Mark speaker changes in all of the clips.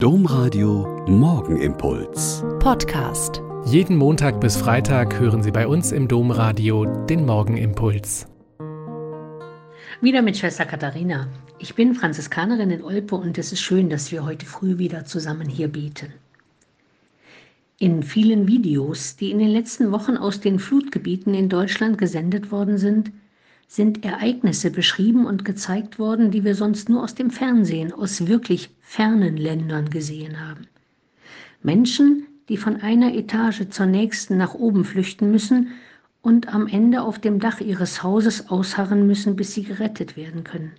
Speaker 1: Domradio Morgenimpuls.
Speaker 2: Podcast.
Speaker 3: Jeden Montag bis Freitag hören Sie bei uns im Domradio den Morgenimpuls.
Speaker 4: Wieder mit Schwester Katharina. Ich bin Franziskanerin in Olpe und es ist schön, dass wir heute früh wieder zusammen hier beten. In vielen Videos, die in den letzten Wochen aus den Flutgebieten in Deutschland gesendet worden sind, sind Ereignisse beschrieben und gezeigt worden, die wir sonst nur aus dem Fernsehen, aus wirklich fernen Ländern gesehen haben. Menschen, die von einer Etage zur nächsten nach oben flüchten müssen und am Ende auf dem Dach ihres Hauses ausharren müssen, bis sie gerettet werden können.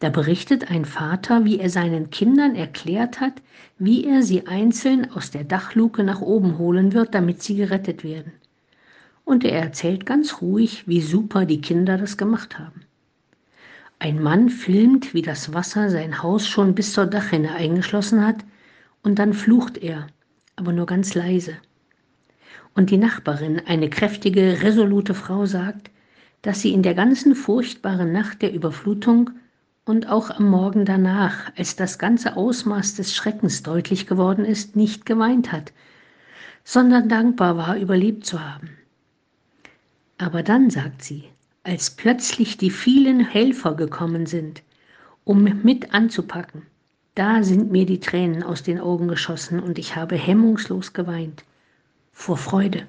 Speaker 4: Da berichtet ein Vater, wie er seinen Kindern erklärt hat, wie er sie einzeln aus der Dachluke nach oben holen wird, damit sie gerettet werden und er erzählt ganz ruhig, wie super die Kinder das gemacht haben. Ein Mann filmt, wie das Wasser sein Haus schon bis zur Dachrinne eingeschlossen hat, und dann flucht er, aber nur ganz leise. Und die Nachbarin, eine kräftige, resolute Frau, sagt, dass sie in der ganzen furchtbaren Nacht der Überflutung und auch am Morgen danach, als das ganze Ausmaß des Schreckens deutlich geworden ist, nicht geweint hat, sondern dankbar war, überlebt zu haben. Aber dann, sagt sie, als plötzlich die vielen Helfer gekommen sind, um mit anzupacken, da sind mir die Tränen aus den Augen geschossen und ich habe hemmungslos geweint. Vor Freude.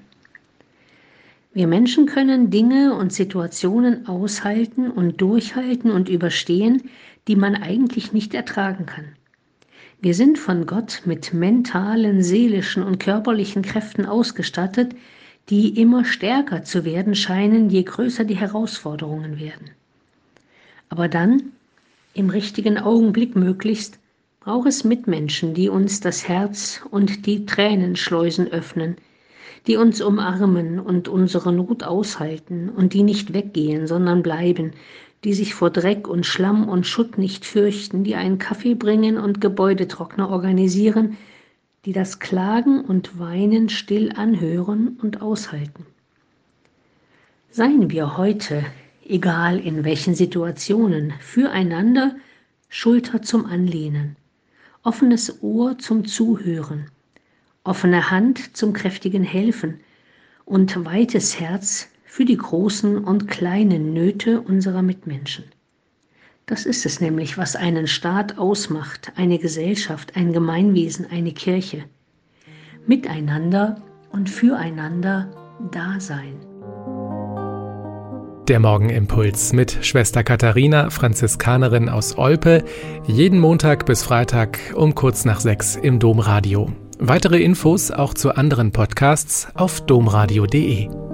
Speaker 4: Wir Menschen können Dinge und Situationen aushalten und durchhalten und überstehen, die man eigentlich nicht ertragen kann. Wir sind von Gott mit mentalen, seelischen und körperlichen Kräften ausgestattet, die immer stärker zu werden scheinen, je größer die Herausforderungen werden. Aber dann, im richtigen Augenblick möglichst, braucht es Mitmenschen, die uns das Herz und die Tränenschleusen öffnen, die uns umarmen und unsere Not aushalten und die nicht weggehen, sondern bleiben, die sich vor Dreck und Schlamm und Schutt nicht fürchten, die einen Kaffee bringen und Gebäudetrockner organisieren, die das Klagen und Weinen still anhören und aushalten. Seien wir heute, egal in welchen Situationen, füreinander Schulter zum Anlehnen, offenes Ohr zum Zuhören, offene Hand zum kräftigen Helfen und weites Herz für die großen und kleinen Nöte unserer Mitmenschen. Das ist es nämlich, was einen Staat ausmacht, eine Gesellschaft, ein Gemeinwesen, eine Kirche. Miteinander und füreinander da sein.
Speaker 3: Der Morgenimpuls mit Schwester Katharina, Franziskanerin aus Olpe, jeden Montag bis Freitag um kurz nach sechs im Domradio. Weitere Infos auch zu anderen Podcasts auf domradio.de.